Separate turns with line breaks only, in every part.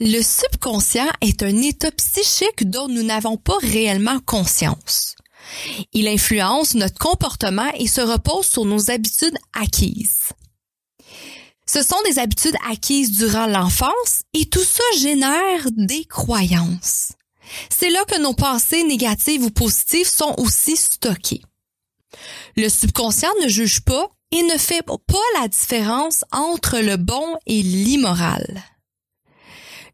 Le subconscient est un état psychique dont nous n'avons pas réellement conscience. Il influence notre comportement et se repose sur nos habitudes acquises. Ce sont des habitudes acquises durant l'enfance et tout ça génère des croyances. C'est là que nos pensées négatives ou positives sont aussi stockées. Le subconscient ne juge pas et ne fait pas la différence entre le bon et l'immoral.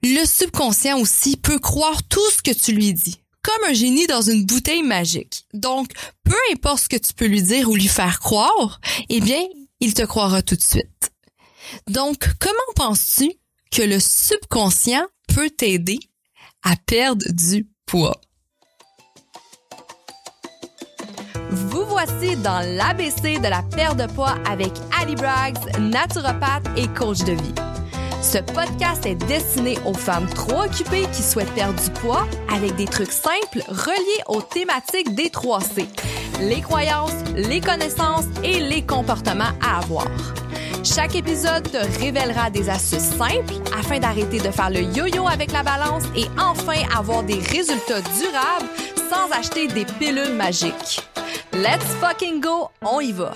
Le subconscient aussi peut croire tout ce que tu lui dis, comme un génie dans une bouteille magique. Donc, peu importe ce que tu peux lui dire ou lui faire croire, eh bien, il te croira tout de suite. Donc, comment penses-tu que le subconscient peut t'aider à perdre du poids? Vous voici dans l'ABC de la perte de poids avec Ali Braggs, naturopathe et coach de vie. Ce podcast est destiné aux femmes trop occupées qui souhaitent perdre du poids avec des trucs simples reliés aux thématiques des 3C. Les croyances, les connaissances et les comportements à avoir. Chaque épisode te révélera des astuces simples afin d'arrêter de faire le yo-yo avec la balance et enfin avoir des résultats durables sans acheter des pilules magiques. Let's fucking go, on y va!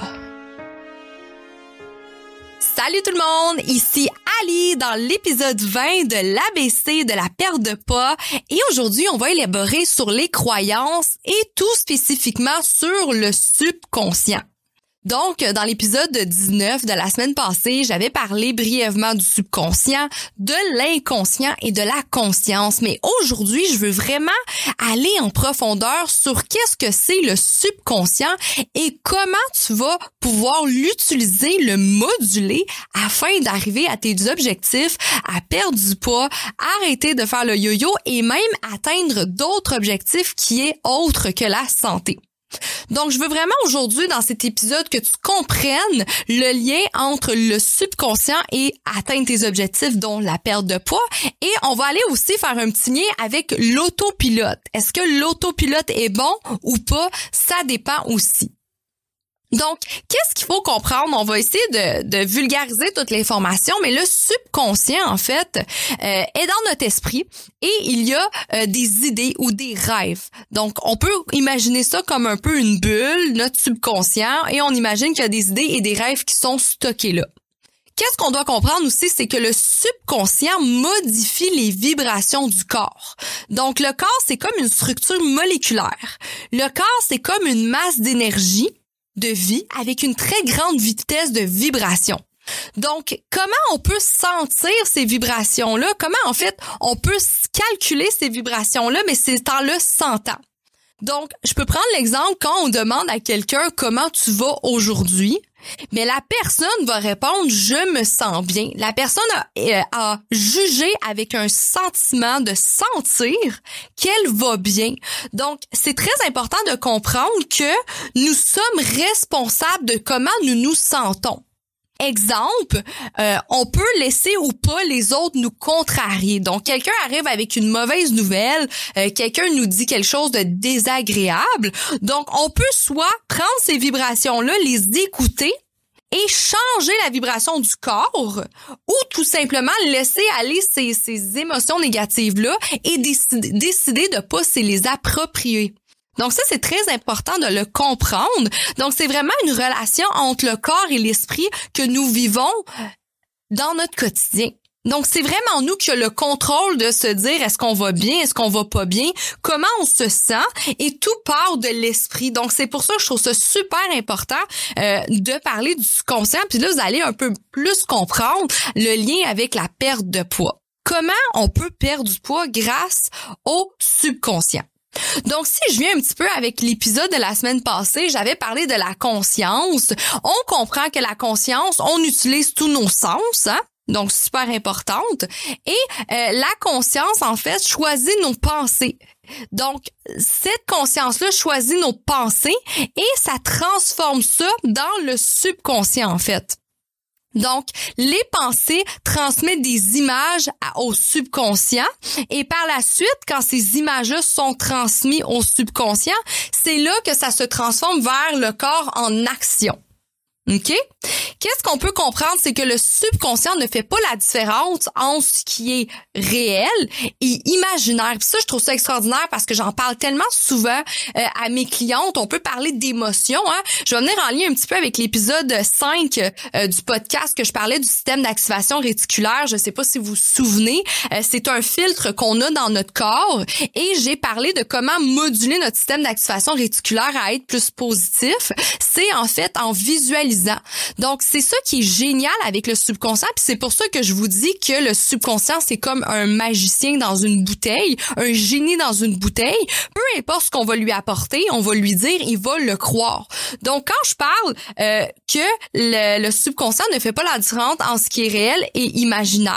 Salut tout le monde, ici Ali dans l'épisode 20 de l'ABC de la perte de poids et aujourd'hui on va élaborer sur les croyances et tout spécifiquement sur le subconscient. Donc, dans l'épisode 19 de la semaine passée, j'avais parlé brièvement du subconscient, de l'inconscient et de la conscience. Mais aujourd'hui, je veux vraiment aller en profondeur sur qu'est-ce que c'est le subconscient et comment tu vas pouvoir l'utiliser, le moduler afin d'arriver à tes objectifs, à perdre du poids, arrêter de faire le yo-yo et même atteindre d'autres objectifs qui est autre que la santé. Donc, je veux vraiment aujourd'hui, dans cet épisode, que tu comprennes le lien entre le subconscient et atteindre tes objectifs, dont la perte de poids. Et on va aller aussi faire un petit lien avec l'autopilote. Est-ce que l'autopilote est bon ou pas? Ça dépend aussi. Donc, qu'est-ce qu'il faut comprendre? On va essayer de, vulgariser toute l'information, mais le subconscient, en fait, euh, est dans notre esprit et il y a euh, des idées ou des rêves. Donc, on peut imaginer ça comme un peu une bulle, notre subconscient, et on imagine qu'il y a des idées et des rêves qui sont stockés là. Qu'est-ce qu'on doit comprendre aussi, c'est que le subconscient modifie les vibrations du corps. Donc, le corps, c'est comme une structure moléculaire. Le corps, c'est comme une masse d'énergie de vie avec une très grande vitesse de vibration. Donc, comment on peut sentir ces vibrations-là? Comment, en fait, on peut calculer ces vibrations-là, mais c'est en le sentant? Donc, je peux prendre l'exemple quand on demande à quelqu'un comment tu vas aujourd'hui. Mais la personne va répondre je me sens bien. La personne a, euh, a, jugé avec un sentiment de sentir qu'elle va bien. Donc c'est très important de comprendre que nous sommes responsables de comment nous nous sentons. Exemple, euh, on peut laisser ou pas les autres nous contrarier. Donc, quelqu'un arrive avec une mauvaise nouvelle, euh, quelqu'un nous dit quelque chose de désagréable. Donc, on peut soit prendre ces vibrations-là, les écouter et changer la vibration du corps ou tout simplement laisser aller ces, ces émotions négatives-là et décider, décider de pas se les approprier. Donc ça, c'est très important de le comprendre. Donc c'est vraiment une relation entre le corps et l'esprit que nous vivons dans notre quotidien. Donc, c'est vraiment nous qui avons le contrôle de se dire est-ce qu'on va bien, est-ce qu'on va pas bien, comment on se sent, et tout part de l'esprit. Donc, c'est pour ça que je trouve ça super important euh, de parler du subconscient. Puis là, vous allez un peu plus comprendre le lien avec la perte de poids. Comment on peut perdre du poids grâce au subconscient? Donc, si je viens un petit peu avec l'épisode de la semaine passée, j'avais parlé de la conscience. On comprend que la conscience, on utilise tous nos sens, hein? donc super importante. Et euh, la conscience, en fait, choisit nos pensées. Donc, cette conscience-là choisit nos pensées et ça transforme ça dans le subconscient, en fait. Donc, les pensées transmettent des images au subconscient et par la suite, quand ces images-là sont transmises au subconscient, c'est là que ça se transforme vers le corps en action. OK? Qu'est-ce qu'on peut comprendre, c'est que le subconscient ne fait pas la différence entre ce qui est réel et imaginaire. ça, je trouve ça extraordinaire parce que j'en parle tellement souvent euh, à mes clientes. On peut parler d'émotions. Hein? Je vais venir en lien un petit peu avec l'épisode 5 euh, du podcast que je parlais du système d'activation réticulaire. Je sais pas si vous vous souvenez. Euh, c'est un filtre qu'on a dans notre corps et j'ai parlé de comment moduler notre système d'activation réticulaire à être plus positif. C'est en fait en visualisant. Donc, c'est ça qui est génial avec le subconscient. Puis c'est pour ça que je vous dis que le subconscient, c'est comme un magicien dans une bouteille, un génie dans une bouteille. Peu importe ce qu'on va lui apporter, on va lui dire, il va le croire. Donc, quand je parle euh, que le, subconscient ne fait pas la différence en ce qui est réel et imaginaire,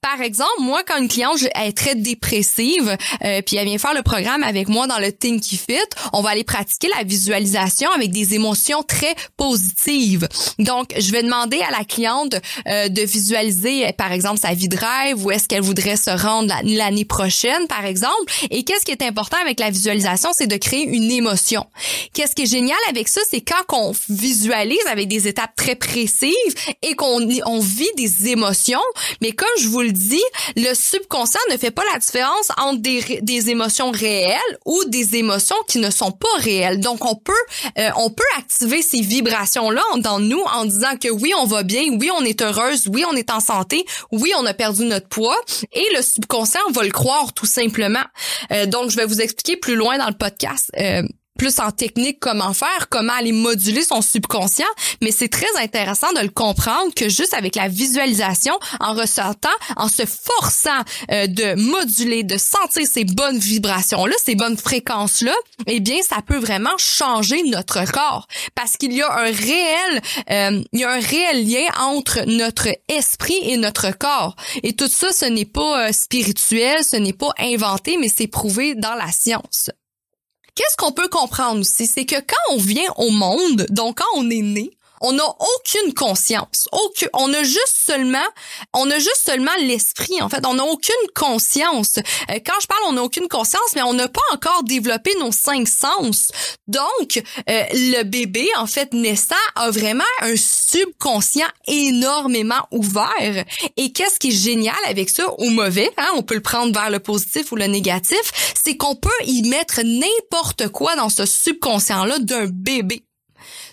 par exemple, moi, quand une cliente est très dépressive, euh, puis elle vient faire le programme avec moi dans le Thinky Fit, on va aller pratiquer la visualisation avec des émotions très positives. Donc, je vais demander à la cliente euh, de visualiser, par exemple, sa vie de rêve, où est-ce qu'elle voudrait se rendre l'année prochaine, par exemple. Et qu'est-ce qui est important avec la visualisation, c'est de créer une émotion. Qu'est-ce qui est génial avec ça, c'est quand on visualise avec des étapes très précises et qu'on on vit des émotions. Mais comme je vous le dis, le subconscient ne fait pas la différence entre des, des émotions réelles ou des émotions qui ne sont pas réelles. Donc, on peut, euh, on peut activer ces vibrations-là dans nous en disant que oui, on va bien, oui, on est heureuse, oui, on est en santé, oui, on a perdu notre poids et le subconscient va le croire tout simplement. Euh, donc, je vais vous expliquer plus loin dans le podcast. Euh, plus en technique comment faire, comment aller moduler son subconscient, mais c'est très intéressant de le comprendre que juste avec la visualisation, en ressortant, en se forçant euh, de moduler, de sentir ces bonnes vibrations-là, ces bonnes fréquences-là, eh bien, ça peut vraiment changer notre corps parce qu'il y a un réel, euh, il y a un réel lien entre notre esprit et notre corps. Et tout ça, ce n'est pas euh, spirituel, ce n'est pas inventé, mais c'est prouvé dans la science. Qu'est-ce qu'on peut comprendre aussi, c'est que quand on vient au monde, donc quand on est né, on n'a aucune conscience. Aucune, on a juste seulement, on a juste seulement l'esprit. En fait, on n'a aucune conscience. Euh, quand je parle, on n'a aucune conscience, mais on n'a pas encore développé nos cinq sens. Donc, euh, le bébé, en fait, naissant, a vraiment un subconscient énormément ouvert. Et qu'est-ce qui est génial avec ça, ou mauvais, hein, on peut le prendre vers le positif ou le négatif, c'est qu'on peut y mettre n'importe quoi dans ce subconscient-là d'un bébé.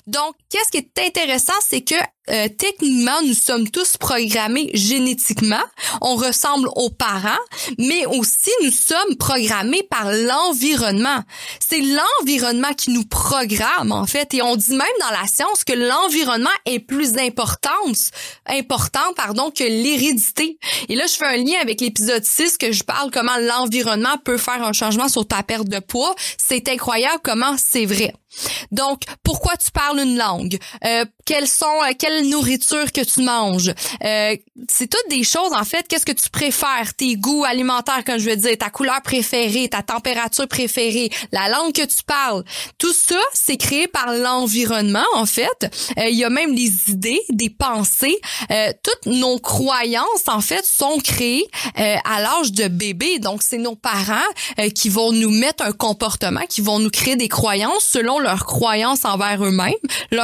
Donc, qu'est-ce qui est intéressant, c'est que euh, techniquement, nous sommes tous programmés génétiquement. On ressemble aux parents, mais aussi nous sommes programmés par l'environnement. C'est l'environnement qui nous programme, en fait. Et on dit même dans la science que l'environnement est plus important, important, pardon, que l'hérédité. Et là, je fais un lien avec l'épisode 6 que je parle comment l'environnement peut faire un changement sur ta perte de poids. C'est incroyable comment c'est vrai. Donc, pourquoi tu parles une langue? Euh, quelles sont, euh, quelle nourriture que tu manges? Euh, c'est toutes des choses, en fait. Qu'est-ce que tu préfères? Tes goûts alimentaires, comme je veux dire, ta couleur préférée, ta température préférée, la langue que tu parles. Tout ça, c'est créé par l'environnement, en fait. Il y a même des idées, des pensées. toutes nos croyances, en fait, sont créées à l'âge de bébé. Donc, c'est nos parents qui vont nous mettre un comportement, qui vont nous créer des croyances selon leurs croyances envers eux-mêmes,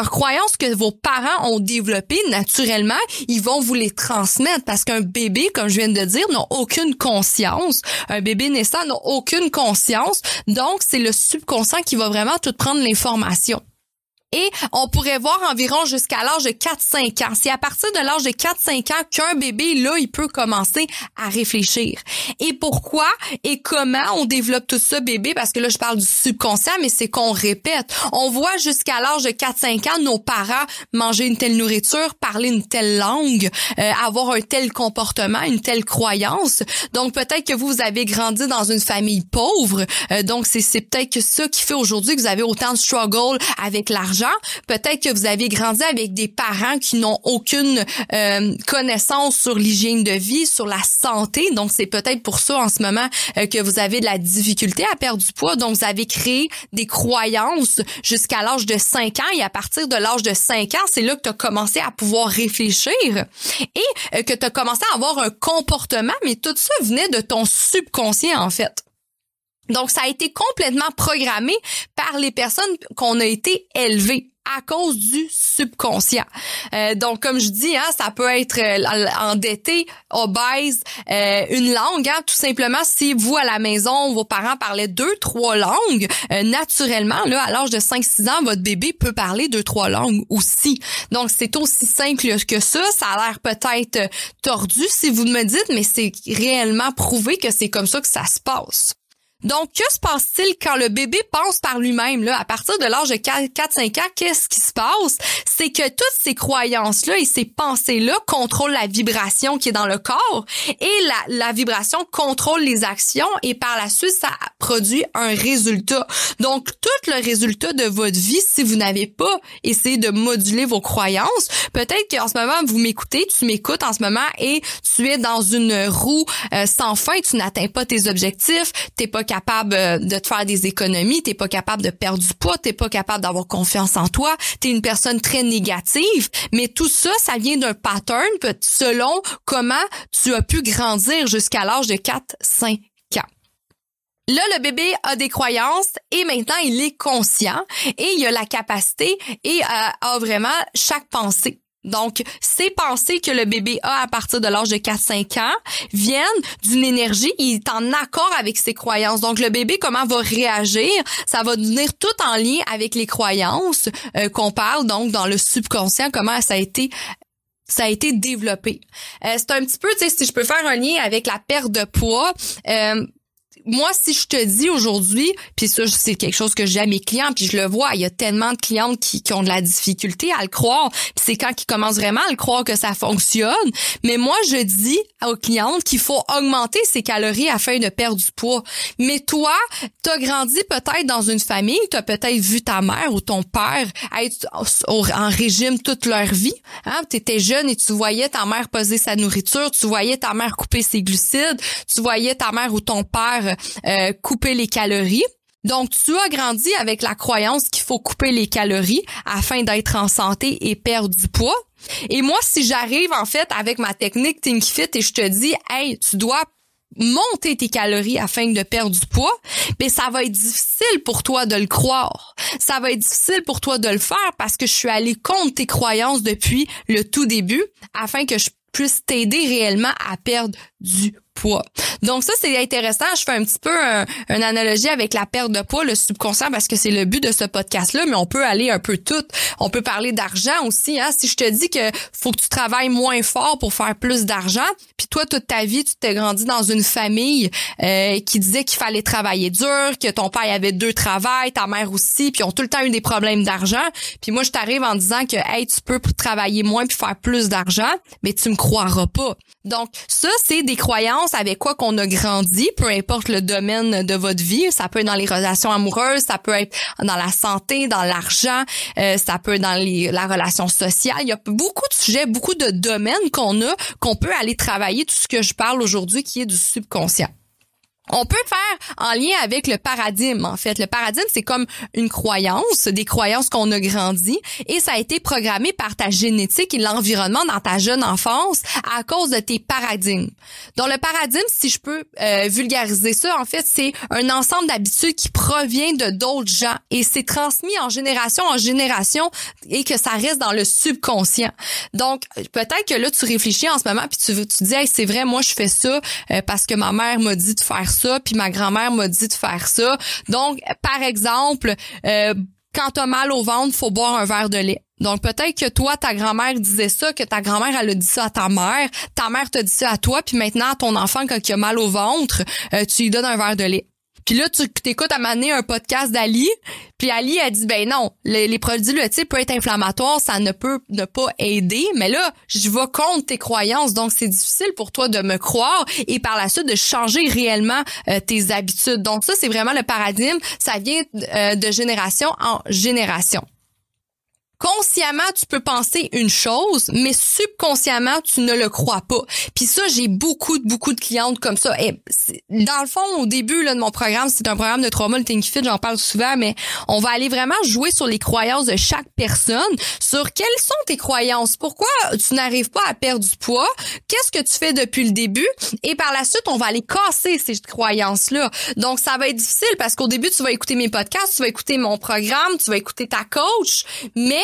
croyances que vos parents ont développées naturellement, ils vont vous les transmettre parce qu'un bébé, comme je viens de dire, n'a aucune conscience. Un bébé naissant n'a aucune conscience. Donc, c'est le subconscient qui va vraiment tout prendre l'information. Et on pourrait voir environ jusqu'à l'âge de 4-5 ans. C'est à partir de l'âge de 4-5 ans qu'un bébé, là, il peut commencer à réfléchir. Et pourquoi et comment on développe tout ça, bébé? Parce que là, je parle du subconscient, mais c'est qu'on répète. On voit jusqu'à l'âge de 4-5 ans nos parents manger une telle nourriture, parler une telle langue, euh, avoir un tel comportement, une telle croyance. Donc, peut-être que vous, avez grandi dans une famille pauvre. Euh, donc, c'est peut-être que ça qui fait aujourd'hui que vous avez autant de struggle avec l'argent Peut-être que vous avez grandi avec des parents qui n'ont aucune euh, connaissance sur l'hygiène de vie, sur la santé. Donc, c'est peut-être pour ça en ce moment euh, que vous avez de la difficulté à perdre du poids. Donc, vous avez créé des croyances jusqu'à l'âge de 5 ans. Et à partir de l'âge de 5 ans, c'est là que tu as commencé à pouvoir réfléchir et euh, que tu as commencé à avoir un comportement. Mais tout ça venait de ton subconscient, en fait. Donc, ça a été complètement programmé par les personnes qu'on a été élevées à cause du subconscient. Euh, donc, comme je dis, hein, ça peut être euh, endetté, obèse, euh, une langue, hein, tout simplement. Si vous, à la maison, vos parents parlaient deux, trois langues, naturellement, là, à l'âge de 5-6 ans, votre bébé peut parler deux, trois langues aussi. Donc, c'est aussi simple que ça. Ça a l'air peut-être tordu si vous me dites, mais c'est réellement prouvé que c'est comme ça que ça se passe. Donc, que se passe-t-il quand le bébé pense par lui-même? Là, à partir de l'âge de 4-5 ans, qu'est-ce qui se passe? C'est que toutes ces croyances-là et ces pensées-là contrôlent la vibration qui est dans le corps et la, la vibration contrôle les actions et par la suite, ça produit un résultat. Donc, tout le résultat de votre vie, si vous n'avez pas essayé de moduler vos croyances, peut-être qu'en ce moment, vous m'écoutez, tu m'écoutes en ce moment et tu es dans une roue euh, sans fin, tu n'atteins pas tes objectifs, t'es pas capable euh, de te faire des économies, t'es pas capable de perdre du poids, t'es pas capable d'avoir confiance en toi, t'es une personne très négative, mais tout ça, ça vient d'un pattern selon comment tu as pu grandir jusqu'à l'âge de 4, 5 ans. Là, le bébé a des croyances et maintenant il est conscient et il a la capacité et euh, a vraiment chaque pensée. Donc, ces pensées que le bébé a à partir de l'âge de 4-5 ans viennent d'une énergie, il est en accord avec ses croyances. Donc, le bébé, comment va réagir, ça va venir tout en lien avec les croyances euh, qu'on parle, donc dans le subconscient, comment ça a été ça a été développé. Euh, c'est un petit peu, tu sais, si je peux faire un lien avec la perte de poids, euh, moi, si je te dis aujourd'hui, puis ça, c'est quelque chose que j'ai à mes clients, puis je le vois, il y a tellement de clientes qui, qui ont de la difficulté à le croire. Puis c'est quand ils commencent vraiment à le croire que ça fonctionne. Mais moi, je dis aux clientes qu'il faut augmenter ses calories afin de perdre du poids. Mais toi, t'as grandi peut-être dans une famille, t'as peut-être vu ta mère ou ton père être en régime toute leur vie. Hein? T'étais jeune et tu voyais ta mère poser sa nourriture, tu voyais ta mère couper ses glucides, tu voyais ta mère ou ton père euh, couper les calories. Donc, tu as grandi avec la croyance qu'il faut couper les calories afin d'être en santé et perdre du poids. Et moi, si j'arrive en fait avec ma technique Think Fit et je te dis, hey, tu dois monter tes calories afin de perdre du poids, mais ça va être difficile pour toi de le croire. Ça va être difficile pour toi de le faire parce que je suis allée contre tes croyances depuis le tout début afin que je puisse t'aider réellement à perdre du poids. Donc ça, c'est intéressant. Je fais un petit peu une analogie avec la perte de poids, le subconscient, parce que c'est le but de ce podcast-là, mais on peut aller un peu tout. On peut parler d'argent aussi. Hein? Si je te dis que faut que tu travailles moins fort pour faire plus d'argent, puis toi, toute ta vie, tu t'es grandi dans une famille euh, qui disait qu'il fallait travailler dur, que ton père avait deux travails, ta mère aussi, puis ils ont tout le temps eu des problèmes d'argent. Puis moi, je t'arrive en disant que hey, tu peux travailler moins puis faire plus d'argent, mais tu me croiras pas. Donc ça, c'est des croyances avec quoi qu'on a grandi, peu importe le domaine de votre vie. Ça peut être dans les relations amoureuses, ça peut être dans la santé, dans l'argent, euh, ça peut être dans les, la relation sociale. Il y a beaucoup de sujets, beaucoup de domaines qu'on a, qu'on peut aller travailler tout ce que je parle aujourd'hui qui est du subconscient. On peut faire en lien avec le paradigme, en fait. Le paradigme, c'est comme une croyance, des croyances qu'on a grandi et ça a été programmé par ta génétique et l'environnement dans ta jeune enfance à cause de tes paradigmes. Donc, le paradigme, si je peux euh, vulgariser ça, en fait, c'est un ensemble d'habitudes qui provient de d'autres gens et c'est transmis en génération en génération et que ça reste dans le subconscient. Donc, peut-être que là, tu réfléchis en ce moment puis tu, tu dis, hey, c'est vrai, moi, je fais ça euh, parce que ma mère m'a dit de faire ça puis ma grand-mère m'a dit de faire ça. Donc, par exemple, euh, quand t'as mal au ventre, faut boire un verre de lait. Donc peut-être que toi, ta grand-mère disait ça, que ta grand-mère, elle a dit ça à ta mère, ta mère t'a dit ça à toi, puis maintenant, ton enfant, quand il a mal au ventre, euh, tu lui donnes un verre de lait. Puis là, tu t'écoutes à m'amener un podcast d'Ali, puis Ali a dit ben non, les, produits laitiers peuvent être inflammatoires, ça ne peut ne pas aider, mais là, je vais contre tes croyances, donc c'est difficile pour toi de me croire et par la suite de changer réellement euh, tes habitudes. Donc ça, c'est vraiment le paradigme, ça vient euh, de génération en génération. Consciemment, tu peux penser une chose, mais subconsciemment, tu ne le crois pas. Puis ça, j'ai beaucoup, beaucoup de clientes comme ça. Et dans le fond, au début là, de mon programme, c'est un programme de trauma, le Think Fit, j'en parle souvent, mais on va aller vraiment jouer sur les croyances de chaque personne, sur quelles sont tes croyances, pourquoi tu n'arrives pas à perdre du poids, qu'est-ce que tu fais depuis le début, et par la suite, on va aller casser ces croyances-là. Donc, ça va être difficile parce qu'au début, tu vas écouter mes podcasts, tu vas écouter mon programme, tu vas écouter ta coach, mais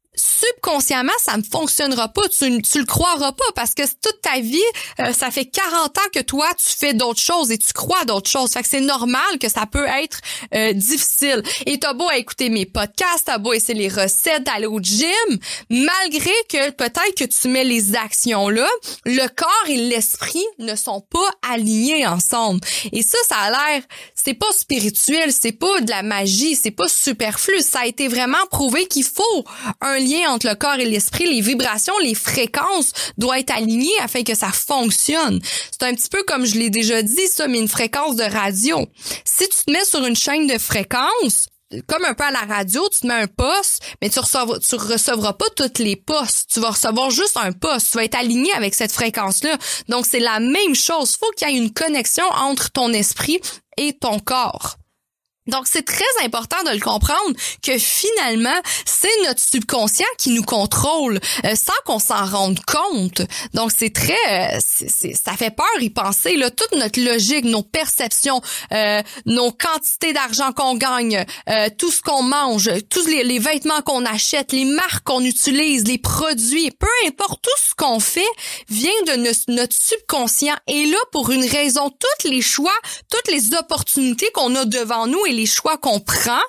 subconsciemment, ça ne fonctionnera pas. Tu, tu le croiras pas parce que toute ta vie, euh, ça fait 40 ans que toi, tu fais d'autres choses et tu crois d'autres choses. Fait que c'est normal que ça peut être euh, difficile. Et t'as beau écouter mes podcasts, t'as beau essayer les recettes, d'aller au gym, malgré que peut-être que tu mets les actions là, le corps et l'esprit ne sont pas alignés ensemble. Et ça, ça a l'air, c'est pas spirituel, c'est pas de la magie, c'est pas superflu. Ça a été vraiment prouvé qu'il faut un lien entre le corps et l'esprit, les vibrations, les fréquences doivent être alignées afin que ça fonctionne. C'est un petit peu comme je l'ai déjà dit, ça, mais une fréquence de radio. Si tu te mets sur une chaîne de fréquences, comme un peu à la radio, tu te mets un poste, mais tu recevras, recevras pas toutes les postes. Tu vas recevoir juste un poste. Tu vas être aligné avec cette fréquence-là. Donc, c'est la même chose. Faut qu'il y ait une connexion entre ton esprit et ton corps. Donc, c'est très important de le comprendre que finalement, c'est notre subconscient qui nous contrôle euh, sans qu'on s'en rende compte. Donc, c'est très... Euh, ça fait peur y penser. Là, toute notre logique, nos perceptions, euh, nos quantités d'argent qu'on gagne, tout ce qu'on mange, tous les, les vêtements qu'on achète, les marques qu'on utilise, les produits, peu importe tout ce qu'on fait, vient de notre subconscient. Et là, pour une raison, tous les choix, toutes les opportunités qu'on a devant nous les choix qu'on prend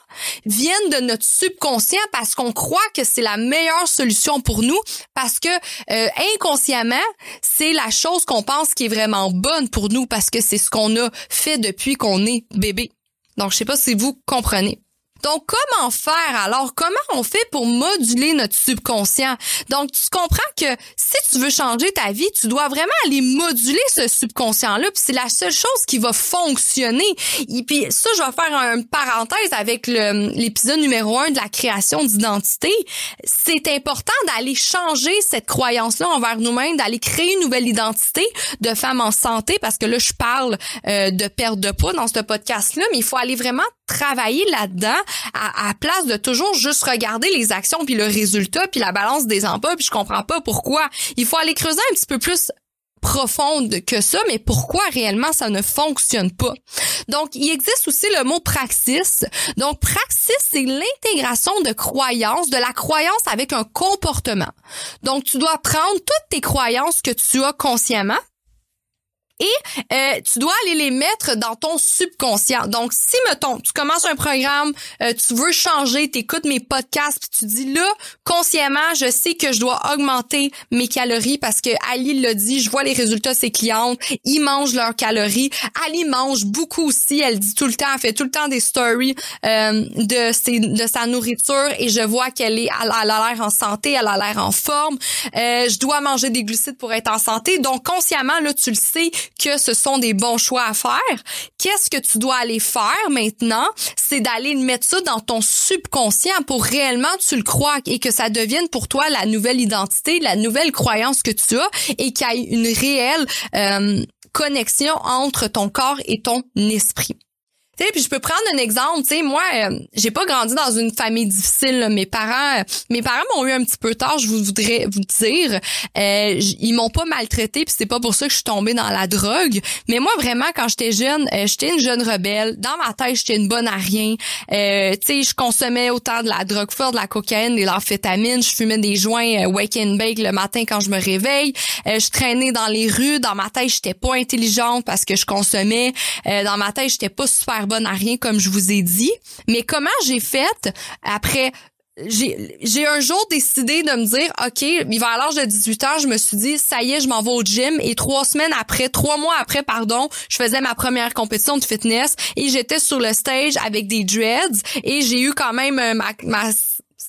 viennent de notre subconscient parce qu'on croit que c'est la meilleure solution pour nous parce que euh, inconsciemment, c'est la chose qu'on pense qui est vraiment bonne pour nous parce que c'est ce qu'on a fait depuis qu'on est bébé. Donc je sais pas si vous comprenez. Donc, comment faire alors? Comment on fait pour moduler notre subconscient? Donc, tu comprends que si tu veux changer ta vie, tu dois vraiment aller moduler ce subconscient-là. Puis c'est la seule chose qui va fonctionner. Et puis ça, je vais faire une parenthèse avec l'épisode numéro un de la création d'identité. C'est important d'aller changer cette croyance-là envers nous-mêmes, d'aller créer une nouvelle identité de femme en santé, parce que là, je parle euh, de perte de poids dans ce podcast-là, mais il faut aller vraiment travailler là-dedans à, place de toujours juste regarder les actions puis le résultat puis la balance des emplois puis je comprends pas pourquoi. Il faut aller creuser un petit peu plus profonde que ça, mais pourquoi réellement ça ne fonctionne pas? Donc, il existe aussi le mot praxis. Donc, praxis, c'est l'intégration de croyances, de la croyance avec un comportement. Donc, tu dois prendre toutes tes croyances que tu as consciemment, et euh, tu dois aller les mettre dans ton subconscient. Donc, si, mettons, tu commences un programme, euh, tu veux changer, tu écoutes mes podcasts, puis tu dis là, consciemment, je sais que je dois augmenter mes calories parce que Ali l'a dit, je vois les résultats de ses clientes, ils mangent leurs calories. Ali mange beaucoup aussi, elle dit tout le temps, elle fait tout le temps des stories euh, de, ses, de sa nourriture et je vois qu'elle est, elle, a l'air en santé, elle a l'air en forme. je dois manger des glucides pour être en santé. Donc, consciemment, là, tu le sais que ce sont des bons choix à faire. Qu'est-ce que tu dois aller faire maintenant? C'est d'aller mettre ça dans ton subconscient pour réellement tu le crois et que ça devienne pour toi la nouvelle identité, la nouvelle croyance que tu as et qu'il y ait une réelle euh, connexion entre ton corps et ton esprit puis je peux prendre un exemple, tu moi, euh, j'ai pas grandi dans une famille difficile. Mes parents, euh, mes parents m'ont eu un petit peu tard, je vous voudrais vous dire. Euh, ils m'ont pas maltraité, puis c'est pas pour ça que je suis tombée dans la drogue. Mais moi, vraiment, quand j'étais jeune, j'étais une jeune rebelle. Dans ma tête, j'étais une bonne à rien. tu sais, je consommais autant de la drogue forte, de la cocaïne, de l'amphétamine. Je fumais des joints wake and bake le matin quand je me réveille. je traînais dans les rues. Dans ma tête, j'étais pas intelligente parce que je consommais. dans ma tête, j'étais pas super bonne à rien comme je vous ai dit. Mais comment j'ai fait après j'ai un jour décidé de me dire OK, il va à l'âge de 18 ans, je me suis dit ça y est, je m'en vais au gym. Et trois semaines après, trois mois après pardon, je faisais ma première compétition de fitness et j'étais sur le stage avec des dreads et j'ai eu quand même euh, ma, ma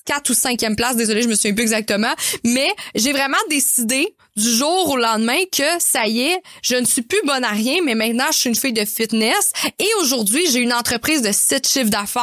quatre ou cinquième place, désolé, je me souviens plus exactement, mais j'ai vraiment décidé du jour au lendemain que ça y est, je ne suis plus bonne à rien, mais maintenant je suis une fille de fitness et aujourd'hui j'ai une entreprise de six chiffres d'affaires.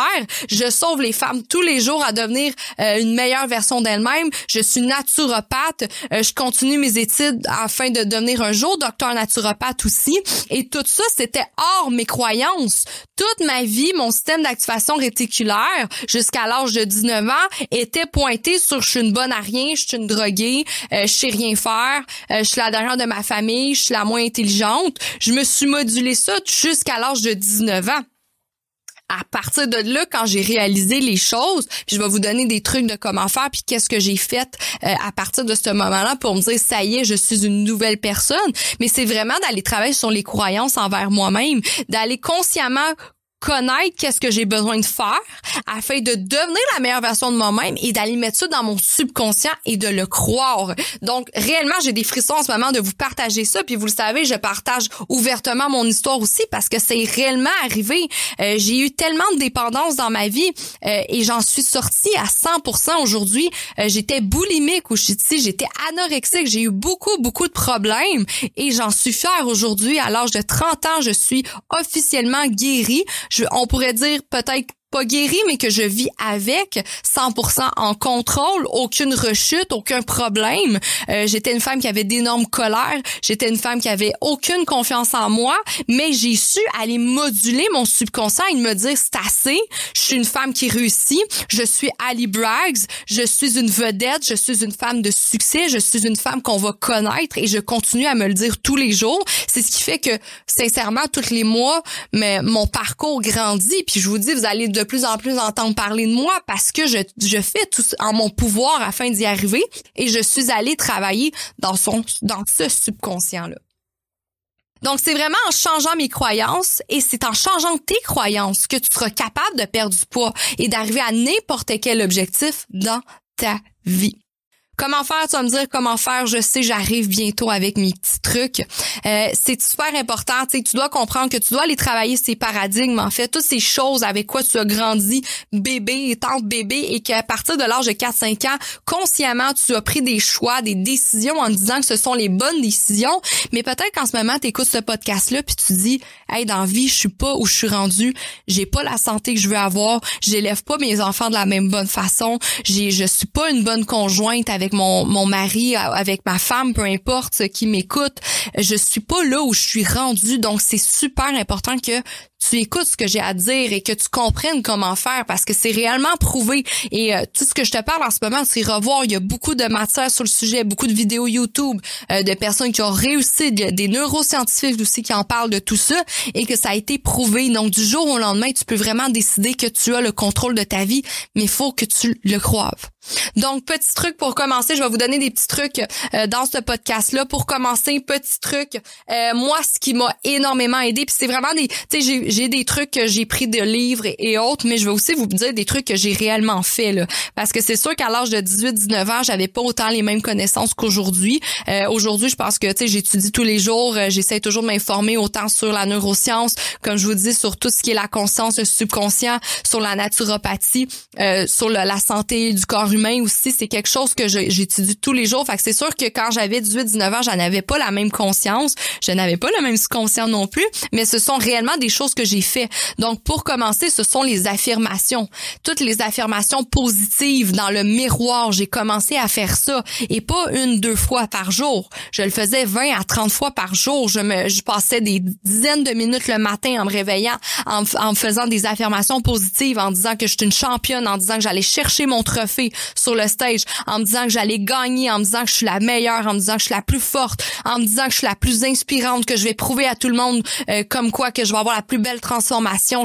Je sauve les femmes tous les jours à devenir euh, une meilleure version d'elles-mêmes. Je suis naturopathe. Euh, je continue mes études afin de devenir un jour docteur naturopathe aussi. Et tout ça, c'était hors mes croyances. Toute ma vie, mon système d'activation réticulaire jusqu'à l'âge de 19 ans était pointé sur je suis une bonne à rien, je suis une droguée, euh, je sais rien faire, euh, je suis la dernière de ma famille, je suis la moins intelligente. Je me suis modulé ça jusqu'à l'âge de 19 ans à partir de là, quand j'ai réalisé les choses, je vais vous donner des trucs de comment faire, puis qu'est-ce que j'ai fait euh, à partir de ce moment-là pour me dire ça y est, je suis une nouvelle personne. Mais c'est vraiment d'aller travailler sur les croyances envers moi-même, d'aller consciemment connaître qu'est-ce que j'ai besoin de faire afin de devenir la meilleure version de moi-même et d'aller mettre ça dans mon subconscient et de le croire. Donc réellement, j'ai des frissons en ce moment de vous partager ça puis vous le savez, je partage ouvertement mon histoire aussi parce que c'est réellement arrivé. Euh, j'ai eu tellement de dépendance dans ma vie euh, et j'en suis sortie à 100% aujourd'hui. Euh, j'étais boulimique ou j'étais anorexique, j'ai eu beaucoup beaucoup de problèmes et j'en suis fière aujourd'hui à l'âge de 30 ans, je suis officiellement guérie on pourrait dire peut-être pas guéri, mais que je vis avec 100% en contrôle, aucune rechute, aucun problème. Euh, j'étais une femme qui avait d'énormes colères, j'étais une femme qui avait aucune confiance en moi, mais j'ai su aller moduler mon subconscient et me dire c'est assez, je suis une femme qui réussit, je suis Ali Braggs, je suis une vedette, je suis une femme de succès, je suis une femme qu'on va connaître et je continue à me le dire tous les jours. C'est ce qui fait que sincèrement tous les mois, mais mon parcours grandit puis je vous dis vous allez de plus en plus entendre parler de moi parce que je, fais tout en mon pouvoir afin d'y arriver et je suis allée travailler dans son dans ce subconscient là. Donc, c'est vraiment en changeant mes croyances et c'est en changeant tes croyances que tu seras capable de perdre du poids et d'arriver à n'importe quel objectif dans ta vie. Comment faire, tu vas me dire comment faire, je sais, j'arrive bientôt avec mes petits trucs. Euh, c'est super important, tu tu dois comprendre que tu dois aller travailler ces paradigmes, en fait, toutes ces choses avec quoi tu as grandi, bébé, étant bébé, et qu'à partir de l'âge de 4-5 ans, consciemment, tu as pris des choix, des décisions en disant que ce sont les bonnes décisions, mais peut-être qu'en ce moment, tu écoutes ce podcast-là, puis tu dis, hey, dans vie, je suis pas où je suis rendu, j'ai pas la santé que je veux avoir, j'élève pas mes enfants de la même bonne façon, j'ai, je suis pas une bonne conjointe avec mon, mon mari, avec ma femme, peu importe qui m'écoute, je suis pas là où je suis rendue. Donc, c'est super important que tu écoutes ce que j'ai à dire et que tu comprennes comment faire parce que c'est réellement prouvé. Et euh, tout ce que je te parle en ce moment, c'est revoir. Il y a beaucoup de matière sur le sujet, beaucoup de vidéos YouTube, euh, de personnes qui ont réussi, des neuroscientifiques aussi qui en parlent de tout ça et que ça a été prouvé. Donc, du jour au lendemain, tu peux vraiment décider que tu as le contrôle de ta vie, mais il faut que tu le croives. Donc, petit truc pour commencer, je vais vous donner des petits trucs euh, dans ce podcast-là. Pour commencer, petit truc, moi, ce qui m'a énormément aidé, puis c'est vraiment des, tu sais, j'ai des trucs que j'ai pris de livres et, autres, mais je vais aussi vous dire des trucs que j'ai réellement fait là, parce que c'est sûr qu'à l'âge de 18-19 ans, j'avais pas autant les mêmes connaissances qu'aujourd'hui. Euh, aujourd'hui, je pense que tu sais, j'étudie tous les jours, euh, j'essaie toujours de m'informer autant sur la neuroscience, comme je vous dis, sur tout ce qui est la conscience, le subconscient, sur la naturopathie, euh, sur la santé du corps humain aussi. C'est quelque chose que j'étudie tous les jours. Fait que c'est sûr que quand j'avais 18-19 ans, j'en avais pas la même conscience, je n'avais pas le même subconscient non plus, mais ce sont réellement des choses Donc, pour commencer, ce sont les affirmations. Toutes les affirmations positives dans le miroir. J'ai commencé à faire ça. Et pas une, deux fois par jour. Je le faisais 20 à 30 fois par jour. Je me, je passais des dizaines de minutes le matin en me réveillant, en, en faisant des affirmations positives, en disant que je suis une championne, en disant que j'allais chercher mon trophée sur le stage, en me disant que j'allais gagner, en me disant que je suis la meilleure, en me disant que je suis la plus forte, en me disant que je suis la plus inspirante, que je vais prouver à tout le monde euh, comme quoi que je vais avoir la plus belle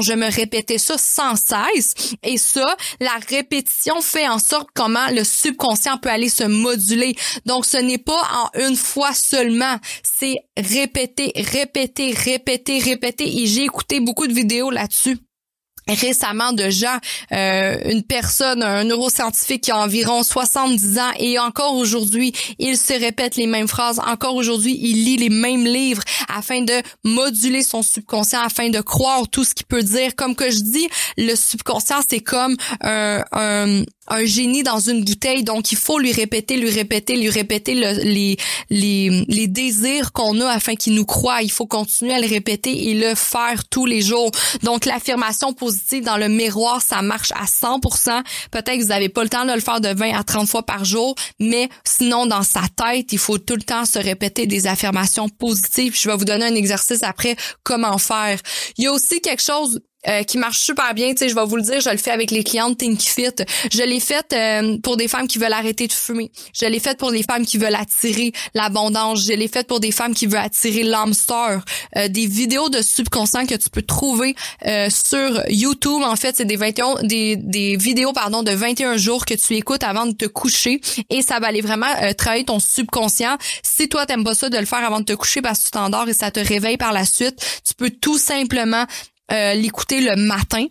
Je me répétais ça sans cesse. Et ça, la répétition fait en sorte comment le subconscient peut aller se moduler. Donc, ce n'est pas en une fois seulement. C'est répéter, répéter, répéter, répéter. Et j'ai écouté beaucoup de vidéos là-dessus récemment de gens, euh, une personne, un neuroscientifique qui a environ 70 ans et encore aujourd'hui, il se répète les mêmes phrases. Encore aujourd'hui, il lit les mêmes livres afin de moduler son subconscient, afin de croire tout ce qu'il peut dire. Comme que je dis, le subconscient, c'est comme un, un, un génie dans une bouteille, donc il faut lui répéter, lui répéter, lui répéter les, les, les désirs qu'on a afin qu'il nous croit. Il faut continuer à le répéter et le faire tous les jours. Donc l'affirmation dans le miroir, ça marche à 100%. Peut-être que vous n'avez pas le temps de le faire de 20 à 30 fois par jour, mais sinon dans sa tête, il faut tout le temps se répéter des affirmations positives. Je vais vous donner un exercice après comment faire. Il y a aussi quelque chose euh, qui marche super bien. Tu sais, je vais vous le dire, je le fais avec les clientes Think Fit. Je l'ai faite euh, pour des femmes qui veulent arrêter de fumer. Je l'ai faite pour des femmes qui veulent attirer l'abondance. Je l'ai faite pour des femmes qui veulent attirer l'âme sœur. Euh, des vidéos de subconscient que tu peux trouver sur YouTube. En fait, c'est des 21, des, des vidéos pardon de 21 jours que tu écoutes avant de te coucher et ça va aller vraiment travailler ton subconscient. Si toi t'aimes pas ça de le faire avant de te coucher parce que tu t'endors et ça te réveille par la suite, tu peux tout simplement euh, l'écouter le matin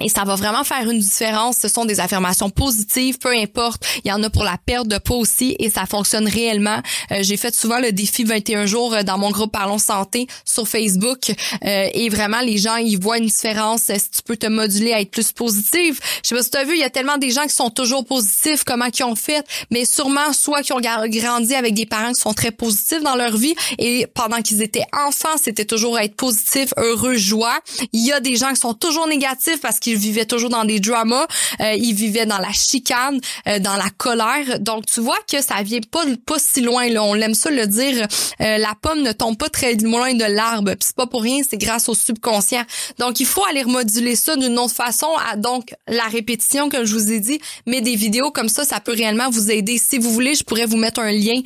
et ça va vraiment faire une différence. Ce sont des affirmations positives, peu importe. Il y en a pour la perte de poids aussi et ça fonctionne réellement. Euh, j'ai fait souvent le défi 21 jours euh, dans mon groupe Parlons Santé sur Facebook euh, et vraiment les gens ils voient une différence. Si tu peux te moduler à être plus positive? Je sais pas si tu as vu, il y a tellement des gens qui sont toujours positifs, comment ils ont fait, mais sûrement soit qui ont grandi avec des parents qui sont très positifs dans leur vie et pendant qu'ils étaient enfants, c'était toujours être positif, heureux, joie. Il y a des gens qui sont toujours négatifs parce qu'ils ils vivaient toujours dans des dramas, euh, ils vivaient dans la chicane, euh, dans la colère. Donc tu vois que ça vient pas pas si loin là. On aime ça le dire. Euh, la pomme ne tombe pas très loin de l'arbre. Puis c'est pas pour rien, c'est grâce au subconscient. Donc il faut aller remoduler ça d'une autre façon. Donc la répétition comme je vous ai dit, mais des vidéos comme ça, ça peut réellement vous aider. Si vous voulez, je pourrais vous mettre un lien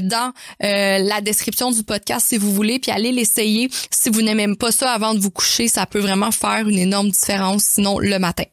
dans la description du podcast si vous voulez, puis allez l'essayer. Si vous n'aimez pas ça avant de vous coucher, ça peut vraiment faire une énorme différence sinon le matin.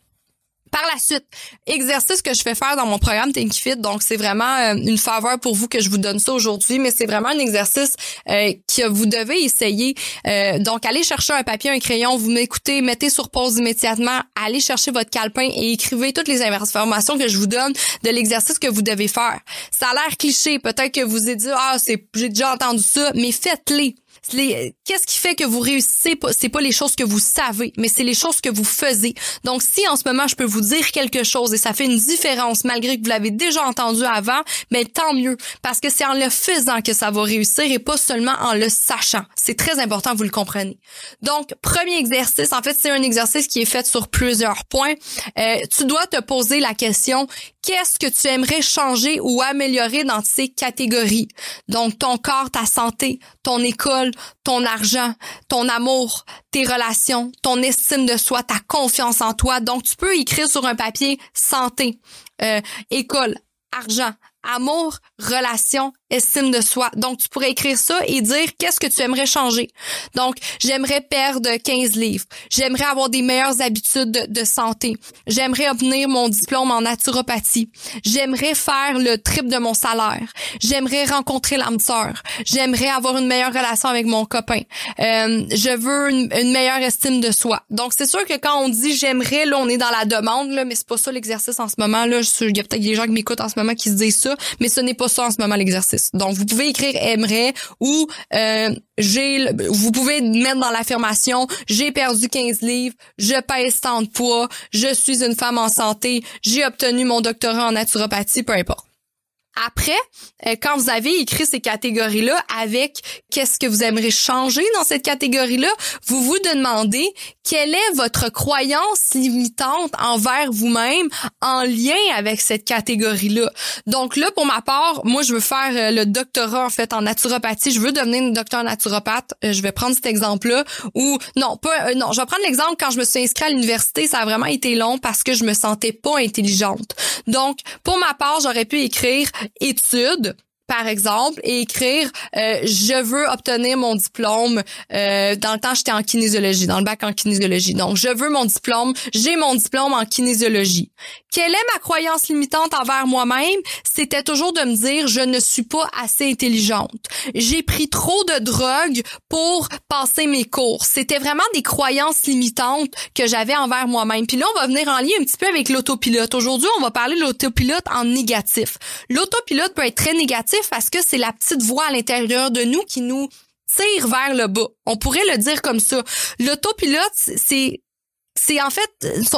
Par la suite, exercice que je fais faire dans mon programme Think Fit, donc c'est vraiment euh, une faveur pour vous que je vous donne ça aujourd'hui, mais c'est vraiment un exercice euh, que vous devez essayer. Euh, donc, allez chercher un papier, un crayon, vous m'écoutez, mettez sur pause immédiatement, allez chercher votre calepin et écrivez toutes les informations que je vous donne de l'exercice que vous devez faire. Ça a l'air cliché, peut-être que vous avez dit ah c'est j'ai déjà entendu ça, mais faites-les qu'est-ce qui fait que vous réussissez c'est pas les choses que vous savez mais c'est les choses que vous faisiez. Donc si en ce moment je peux vous dire quelque chose et ça fait une différence malgré que vous l'avez déjà entendu avant mais tant mieux. Parce que c'est en le faisant que ça va réussir et pas seulement en le sachant. C'est très important vous le comprenez donc premier exercice en fait c'est un exercice qui est fait sur plusieurs points. Euh, tu dois te poser la question qu'est-ce que tu aimerais changer ou améliorer dans ces catégories? Donc ton corps ta santé ton école ton argent, ton amour, tes relations, ton estime de soi, ta confiance en toi. Donc, tu peux écrire sur un papier santé, euh, école, argent, amour, relation, estime de soi. Donc, tu pourrais écrire ça et dire qu'est-ce que tu aimerais changer? Donc, j'aimerais perdre 15 livres. J'aimerais avoir des meilleures habitudes de, santé. J'aimerais obtenir mon diplôme en naturopathie. J'aimerais faire le trip de mon salaire. J'aimerais rencontrer l'âme sœur. J'aimerais avoir une meilleure relation avec mon copain. Euh, je veux une, meilleure estime de soi. Donc, c'est sûr que quand on dit j'aimerais, là, on est dans la demande, là, mais c'est pas ça l'exercice en ce moment. Là, il y a peut-être des gens qui m'écoutent en ce moment qui se disent ça, mais ce n'est pas ça en ce moment l'exercice. Donc, vous pouvez écrire aimerait ou euh, j'ai vous pouvez mettre dans l'affirmation j'ai perdu 15 livres, je pèse tant de poids, je suis une femme en santé, j'ai obtenu mon doctorat en naturopathie, peu importe. Après, euh, quand vous avez écrit ces catégories-là avec qu'est-ce que vous aimeriez changer dans cette catégorie-là, vous vous demandez quelle est votre croyance limitante envers vous-même en lien avec cette catégorie-là. Donc là, pour ma part, moi, je veux faire euh, le doctorat en fait en naturopathie. Je veux devenir une docteur naturopathe. Euh, je vais prendre cet exemple-là. Ou non, pas non. Je vais prendre l'exemple quand je me suis inscrite à l'université. Ça a vraiment été long parce que je me sentais pas intelligente. Donc, pour ma part, j'aurais pu écrire études par exemple, et écrire euh, je veux obtenir mon diplôme. Euh, dans le temps, j'étais en kinésiologie, dans le bac en kinésiologie. Donc, je veux mon diplôme. J'ai mon diplôme en kinésiologie. Quelle est ma croyance limitante envers moi-même? C'était toujours de me dire je ne suis pas assez intelligente. J'ai pris trop de drogue pour passer mes cours. C'était vraiment des croyances limitantes que j'avais envers moi-même. Puis là, on va venir en lien un petit peu avec l'autopilote. Aujourd'hui, on va parler de l'autopilote en négatif. L'autopilote peut être très négatif parce que c'est la petite voix à l'intérieur de nous qui nous tire vers le bas. On pourrait le dire comme ça. L'autopilote, c'est c'est en fait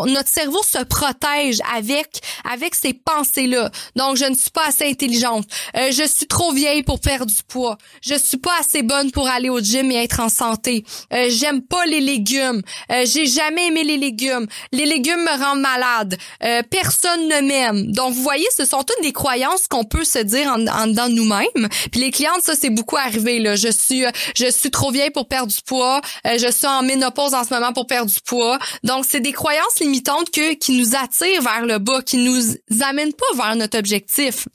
notre cerveau se protège avec avec ces pensées là. Donc je ne suis pas assez intelligente, euh, je suis trop vieille pour perdre du poids, je suis pas assez bonne pour aller au gym et être en santé. Euh, j'aime pas les légumes, euh, j'ai jamais aimé les légumes. Les légumes me rendent malade. personne ne m'aime. Donc vous voyez, ce sont toutes des croyances qu'on peut se dire en, en dedans nous-mêmes. Puis les clientes ça c'est beaucoup arrivé là, je suis je suis trop vieille pour perdre du poids, je suis en ménopause en ce moment pour perdre du poids. Donc, c'est des croyances limitantes que, qui nous attirent vers le bas, qui nous amènent pas vers notre objectif.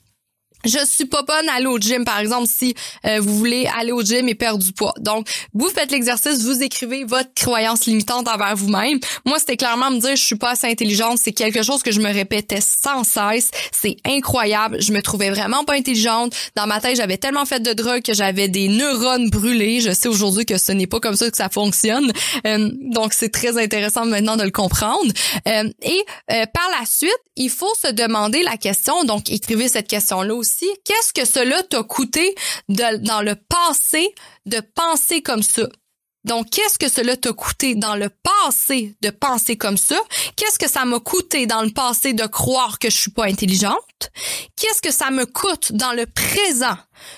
Je suis pas bonne à aller au gym, par exemple, si euh, vous voulez aller au gym et perdre du poids. Donc, vous faites l'exercice, vous écrivez votre croyance limitante envers vous-même. Moi, c'était clairement me dire je suis pas assez intelligente. C'est quelque chose que je me répétais sans cesse. C'est incroyable. Je me trouvais vraiment pas intelligente. Dans ma tête, j'avais tellement fait de drogue que j'avais des neurones brûlés. Je sais aujourd'hui que ce n'est pas comme ça que ça fonctionne. Euh, donc, c'est très intéressant maintenant de le comprendre. Euh, et par la suite, il faut se demander la question. Donc, écrivez cette question-là aussi qu'est-ce que cela t'a coûté dans le passé de penser comme ça? Donc, qu'est-ce que cela t'a coûté dans le passé de penser comme ça? Qu'est-ce que ça m'a coûté dans le passé de croire que je suis pas intelligente? Qu'est-ce que ça me coûte dans le présent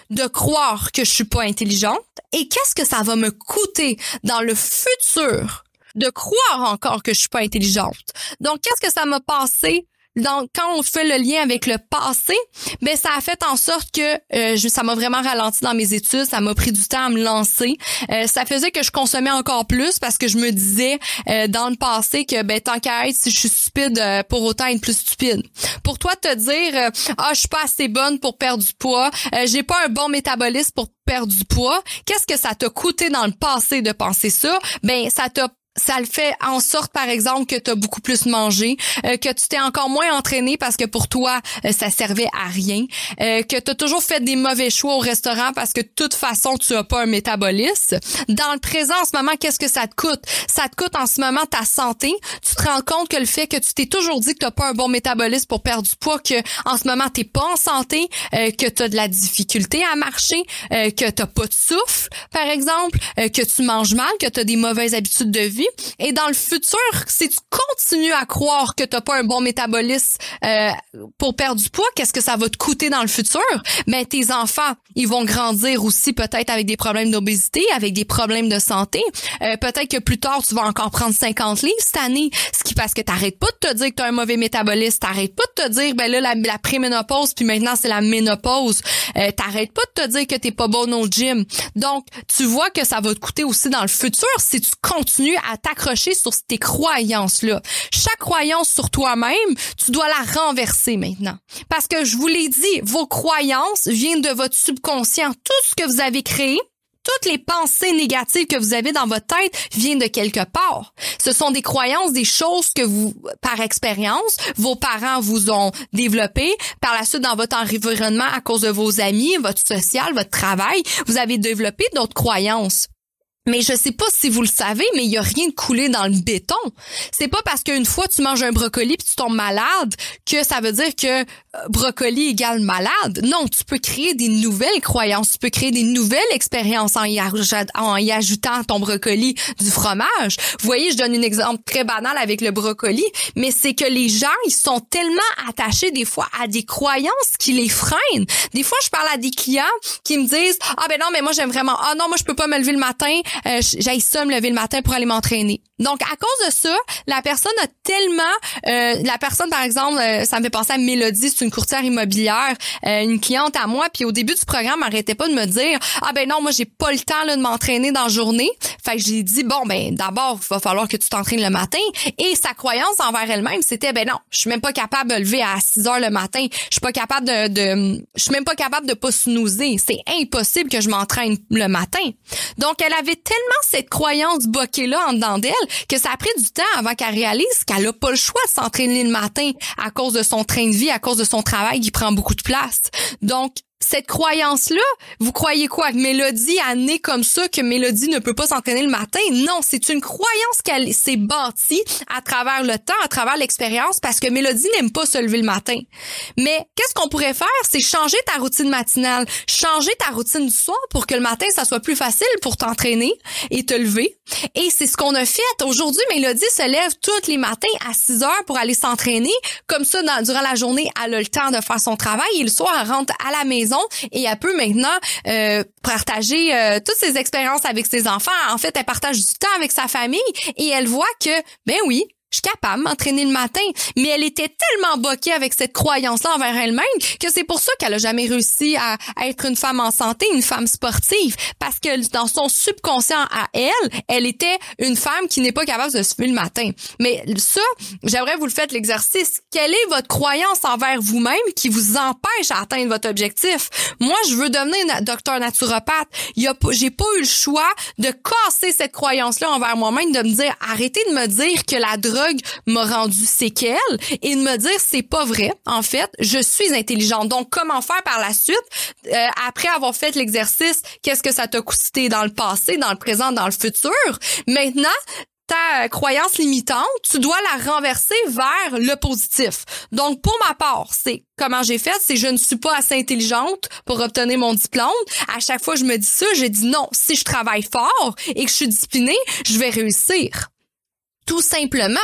de croire que je suis pas intelligente? Et qu'est-ce que ça va me coûter dans le futur de croire encore que je suis pas intelligente? Donc, qu'est-ce que ça m'a passé donc, quand on fait le lien avec le passé, ben ça a fait en sorte que euh, ça m'a vraiment ralenti dans mes études, ça m'a pris du temps à me lancer. Euh, ça faisait que je consommais encore plus parce que je me disais euh, dans le passé que ben tant qu'à être si je suis stupide pour autant être plus stupide. Pour toi te dire ah je suis pas assez bonne pour perdre du poids, j'ai pas un bon métabolisme pour perdre du poids, qu'est-ce que ça t'a coûté dans le passé de penser ça? Ben ça t'a ça le fait en sorte, par exemple, que tu as beaucoup plus mangé, euh, que tu t'es encore moins entraîné parce que pour toi, euh, ça servait à rien, euh, que tu as toujours fait des mauvais choix au restaurant parce que de toute façon, tu as pas un métabolisme. Dans le présent, en ce moment, qu'est-ce que ça te coûte? Ça te coûte en ce moment ta santé. Tu te rends compte que le fait que tu t'es toujours dit que tu pas un bon métabolisme pour perdre du poids, que en ce moment, tu pas en santé, que tu as de la difficulté à marcher, que tu pas de souffle, par exemple, que tu manges mal, que tu as des mauvaises habitudes de vie, et dans le futur, si tu continues à croire que tu pas un bon métabolisme euh, pour perdre du poids, qu'est-ce que ça va te coûter dans le futur? Mais ben, tes enfants, ils vont grandir aussi peut-être avec des problèmes d'obésité, avec des problèmes de santé. Euh, peut-être que plus tard, tu vas encore prendre 50 livres cette année, ce qui parce que t'arrêtes pas de te dire que tu as un mauvais métabolisme, t'arrêtes pas de te dire ben là la, la préménopause puis maintenant c'est la ménopause. Euh, t'arrêtes pas de te dire que t'es pas bon au gym. Donc, tu vois que ça va te coûter aussi dans le futur si tu continues à t'accrocher sur tes croyances-là. Chaque croyance sur toi-même, tu dois la renverser maintenant. Parce que je vous l'ai dit, vos croyances viennent de votre subconscient. Tout ce que vous avez créé, toutes les pensées négatives que vous avez dans votre tête viennent de quelque part. Ce sont des croyances, des choses que vous, par expérience, vos parents vous ont développées. Par la suite, dans votre environnement, à cause de vos amis, votre social, votre travail, vous avez développé d'autres croyances. Mais je sais pas si vous le savez, mais il y a rien de coulé dans le béton. C'est pas parce qu'une fois tu manges un brocoli puis tu tombes malade que ça veut dire que euh, brocoli égale malade. Non, tu peux créer des nouvelles croyances, tu peux créer des nouvelles expériences en y, en y ajoutant ton brocoli du fromage. Vous voyez, je donne un exemple très banal avec le brocoli, mais c'est que les gens, ils sont tellement attachés des fois à des croyances qui les freinent. Des fois, je parle à des clients qui me disent "Ah ben non, mais moi j'aime vraiment ah non, moi je peux pas me lever le matin euh, j'aille ça me lever le matin pour aller m'entraîner. Donc, à cause de ça, la personne a tellement... Euh, la personne, par exemple, euh, ça me fait penser à Mélodie, c'est une courtière immobilière, euh, une cliente à moi, puis au début du programme, elle arrêtait pas de me dire « Ah ben non, moi, j'ai pas le temps là, de m'entraîner dans la journée. » Fait que j'ai dit « Bon, ben d'abord, il va falloir que tu t'entraînes le matin. » Et sa croyance envers elle-même, c'était « Ben non, je suis même pas capable de lever à 6 heures le matin. Je suis pas capable de... de je suis même pas capable de pas snoozer. C'est impossible que je m'entraîne le matin. » Donc, elle avait tellement cette croyance boquée-là en dedans d'elle que ça a pris du temps avant qu'elle réalise qu'elle a pas le choix de s'entraîner le matin à cause de son train de vie, à cause de son travail qui prend beaucoup de place. Donc, cette croyance-là, vous croyez quoi? Que Mélodie a né comme ça, que Mélodie ne peut pas s'entraîner le matin? Non, c'est une croyance qu'elle s'est bâtie à travers le temps, à travers l'expérience, parce que Mélodie n'aime pas se lever le matin. Mais qu'est-ce qu'on pourrait faire? C'est changer ta routine matinale, changer ta routine du soir pour que le matin, ça soit plus facile pour t'entraîner et te lever. Et c'est ce qu'on a fait. Aujourd'hui, Mélodie se lève tous les matins à 6 heures pour aller s'entraîner. Comme ça, durant la journée, elle a le temps de faire son travail et le soir, elle rentre à la maison et elle peut maintenant euh, partager euh, toutes ses expériences avec ses enfants. En fait, elle partage du temps avec sa famille et elle voit que, ben oui, je suis capable de m'entraîner le matin. Mais elle était tellement boquée avec cette croyance-là envers elle-même que c'est pour ça qu'elle a jamais réussi à, être une femme en santé, une femme sportive. Parce que dans son subconscient à elle, elle était une femme qui n'est pas capable de se lever le matin. Mais ça, j'aimerais vous le faire l'exercice. Quelle est votre croyance envers vous-même qui vous empêche d'atteindre votre objectif? Moi, je veux devenir docteur naturopathe. J'ai pas eu le choix de casser cette croyance-là envers moi-même, de me dire, arrêtez de me dire que la drogue m'a rendu séquelle et de me dire c'est pas vrai. En fait, je suis intelligente. Donc comment faire par la suite? Euh, après avoir fait l'exercice Qu'est-ce que ça t'a coûté dans le passé, dans le présent, dans le futur? Maintenant, ta croyance limitante, tu dois la renverser vers le positif. Donc, pour ma part, c'est comment j'ai fait, c'est je ne suis pas assez intelligente pour obtenir mon diplôme. À chaque fois je me dis ça, j'ai dit non, si je travaille fort et que je suis disciplinée, je vais réussir. Tout simplement.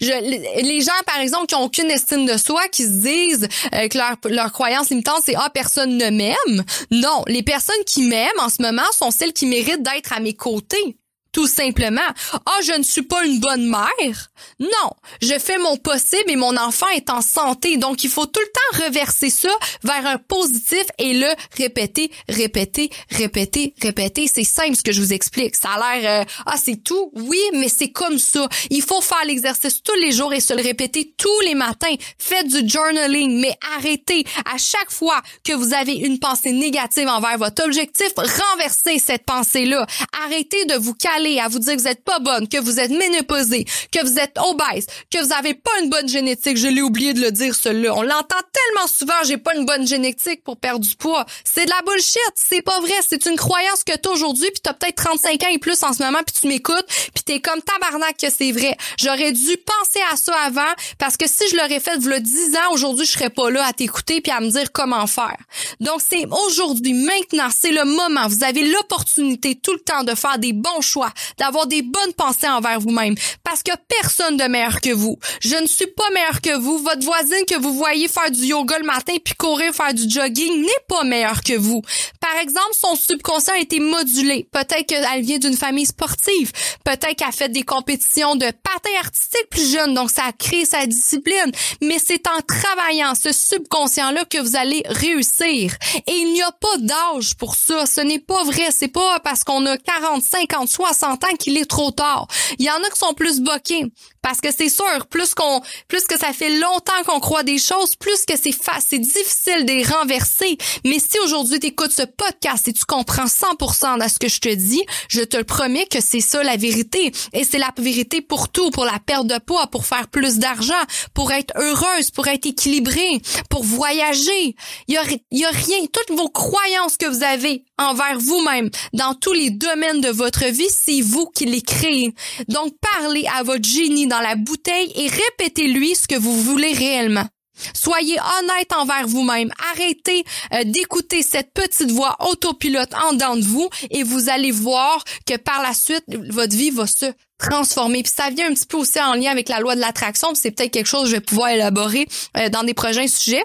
Je, les gens, par exemple, qui ont aucune estime de soi, qui se disent euh, que leur, leur croyance limitante, c'est « Ah, personne ne m'aime ». Non, les personnes qui m'aiment en ce moment sont celles qui méritent d'être à mes côtés tout simplement. Ah, je ne suis pas une bonne mère. Non, je fais mon possible et mon enfant est en santé. Donc, il faut tout le temps reverser ça vers un positif et le répéter, répéter, répéter, répéter. C'est simple ce que je vous explique. Ça a l'air, euh, ah, c'est tout. Oui, mais c'est comme ça. Il faut faire l'exercice tous les jours et se le répéter tous les matins. Faites du journaling, mais arrêtez. À chaque fois que vous avez une pensée négative envers votre objectif, renversez cette pensée-là. Arrêtez de vous caler à vous dire que vous êtes pas bonne, que vous êtes ménopausée, que vous êtes obèse, que vous avez pas une bonne génétique, je l'ai oublié de le dire celui-là. On l'entend tellement souvent, j'ai pas une bonne génétique pour perdre du poids. C'est de la bullshit, c'est pas vrai, c'est une croyance que t'as aujourd'hui puis t'as peut-être 35 ans et plus en ce moment puis tu m'écoutes puis t'es comme tabarnak que c'est vrai. J'aurais dû penser à ça avant parce que si je l'aurais fait le 10 ans, aujourd'hui je serais pas là à t'écouter puis à me dire comment faire. Donc c'est aujourd'hui, maintenant, c'est le moment. Vous avez l'opportunité tout le temps de faire des bons choix, d'avoir des bonnes pensées envers vous-même. Parce que personne de meilleur que vous. Je ne suis pas meilleur que vous. Votre voisine que vous voyez faire du yoga le matin puis courir faire du jogging n'est pas meilleure que vous. Par exemple, son subconscient a été modulé. Peut-être qu'elle vient d'une famille sportive. Peut-être qu'elle fait des compétitions de patin artistique plus jeune, donc ça a créé sa discipline. Mais c'est en travaillant ce subconscient-là que vous allez réussir. Et il n'y a pas d'âge pour ça. Ce n'est pas vrai. C'est pas parce qu'on a 40, 50, 60 s'entend qu'il est trop tard. Il y en a qui sont plus boqués parce que c'est sûr, plus qu'on plus que ça fait longtemps qu'on croit des choses, plus que c'est c'est difficile de les renverser. Mais si aujourd'hui tu écoutes ce podcast et tu comprends 100% de ce que je te dis, je te le promets que c'est ça la vérité et c'est la vérité pour tout, pour la perte de poids, pour faire plus d'argent, pour être heureuse, pour être équilibrée, pour voyager. Il y a, y a rien, toutes vos croyances que vous avez envers vous-même dans tous les domaines de votre vie, vous qui les créez. Donc, parlez à votre génie dans la bouteille et répétez-lui ce que vous voulez réellement. Soyez honnête envers vous-même. Arrêtez euh, d'écouter cette petite voix autopilote en dedans de vous et vous allez voir que par la suite, votre vie va se transformer. Puis ça vient un petit peu aussi en lien avec la loi de l'attraction. C'est peut-être quelque chose que je vais pouvoir élaborer euh, dans des prochains sujets.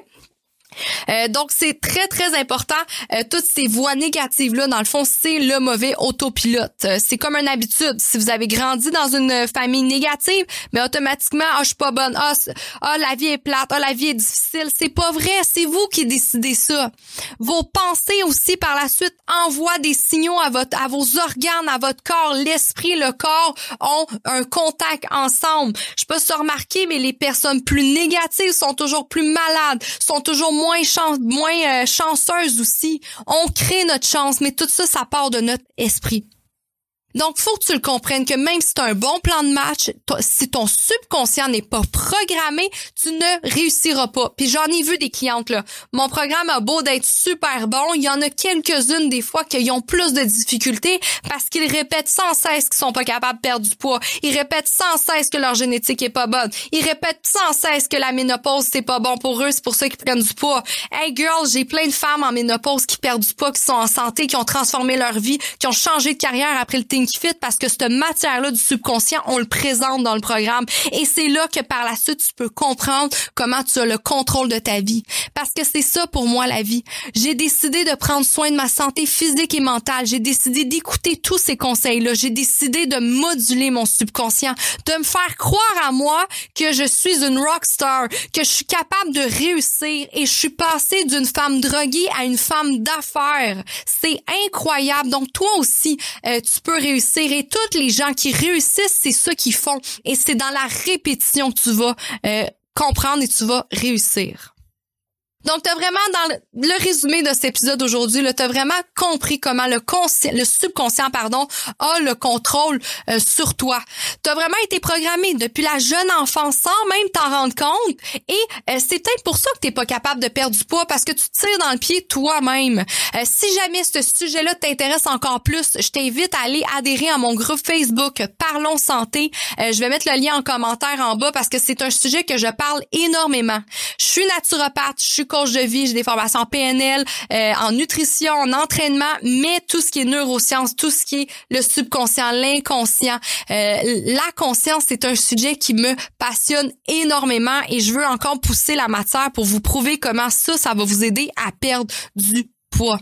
Euh, donc c'est très très important. Euh, toutes ces voix négatives là, dans le fond, c'est le mauvais autopilote. Euh, c'est comme une habitude. Si vous avez grandi dans une famille négative, mais automatiquement, ah je suis pas bonne, ah, ah la vie est plate, ah la vie est difficile. C'est pas vrai. C'est vous qui décidez ça. Vos pensées aussi par la suite envoient des signaux à votre à vos organes, à votre corps. L'esprit, le corps ont un contact ensemble. Je peux se remarquer, mais les personnes plus négatives sont toujours plus malades, sont toujours moins moins chance, moins euh, chanceuse aussi. On crée notre chance, mais tout ça, ça part de notre esprit. Donc, faut que tu le comprennes que même si tu un bon plan de match, si ton subconscient n'est pas programmé, tu ne réussiras pas. Puis j'en ai vu des clientes là. Mon programme a beau d'être super bon, il y en a quelques-unes des fois qui ont plus de difficultés parce qu'ils répètent sans cesse qu'ils sont pas capables de perdre du poids. Ils répètent sans cesse que leur génétique est pas bonne. Ils répètent sans cesse que la ménopause c'est pas bon pour eux, c'est pour ça qu'ils prennent du poids. Hey girl, j'ai plein de femmes en ménopause qui perdent du poids, qui sont en santé, qui ont transformé leur vie, qui ont changé de carrière après le parce que cette matière-là du subconscient, on le présente dans le programme. Et c'est là que par la suite, tu peux comprendre comment tu as le contrôle de ta vie. Parce que c'est ça pour moi la vie. J'ai décidé de prendre soin de ma santé physique et mentale. J'ai décidé d'écouter tous ces conseils-là. J'ai décidé de moduler mon subconscient, de me faire croire à moi que je suis une rockstar, que je suis capable de réussir et je suis passée d'une femme droguée à une femme d'affaires. C'est incroyable. Donc toi aussi, euh, tu peux réussir et toutes les gens qui réussissent, c'est ce qu'ils font et c'est dans la répétition que tu vas euh, comprendre et tu vas réussir. Donc, tu vraiment, dans le, résumé de cet épisode aujourd'hui, tu as vraiment compris comment le, le subconscient pardon, a le contrôle euh, sur toi. Tu as vraiment été programmé depuis la jeune enfance sans même t'en rendre compte. Et euh, c'est peut-être pour ça que tu pas capable de perdre du poids parce que tu tires dans le pied toi-même. Euh, si jamais ce sujet-là t'intéresse encore plus, je t'invite à aller adhérer à mon groupe Facebook Parlons Santé. je vais mettre le lien en commentaire en bas parce que c'est un sujet que je parle énormément. Je suis naturopathe, je suis de j'ai des formations en PNL, euh, en nutrition, en entraînement, mais tout ce qui est neurosciences, tout ce qui est le subconscient, l'inconscient, euh, la conscience, c'est un sujet qui me passionne énormément et je veux encore pousser la matière pour vous prouver comment ça, ça va vous aider à perdre du poids.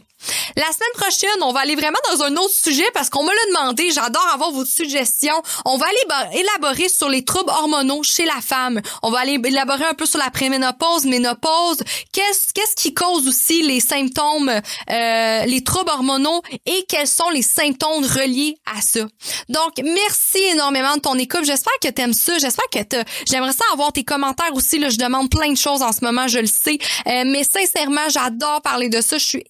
La semaine prochaine, on va aller vraiment dans un autre sujet parce qu'on me l'a demandé. J'adore avoir vos suggestions. On va aller élaborer sur les troubles hormonaux chez la femme. On va aller élaborer un peu sur la préménopause, ménopause. Qu'est-ce qu'est-ce qui cause aussi les symptômes, euh, les troubles hormonaux et quels sont les symptômes reliés à ça? Donc, merci énormément de ton écoute. J'espère que t'aimes ça. J'espère que j'aimerais ça avoir tes commentaires aussi. Là, je demande plein de choses en ce moment, je le sais. Euh, mais sincèrement, j'adore parler de ça. Je suis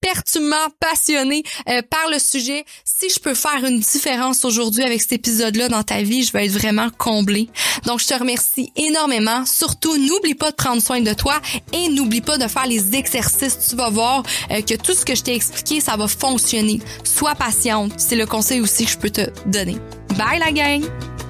perturbant, passionné euh, par le sujet. Si je peux faire une différence aujourd'hui avec cet épisode-là dans ta vie, je vais être vraiment comblée. Donc, je te remercie énormément. Surtout, n'oublie pas de prendre soin de toi et n'oublie pas de faire les exercices. Tu vas voir euh, que tout ce que je t'ai expliqué, ça va fonctionner. Sois patiente. C'est le conseil aussi que je peux te donner. Bye la gang!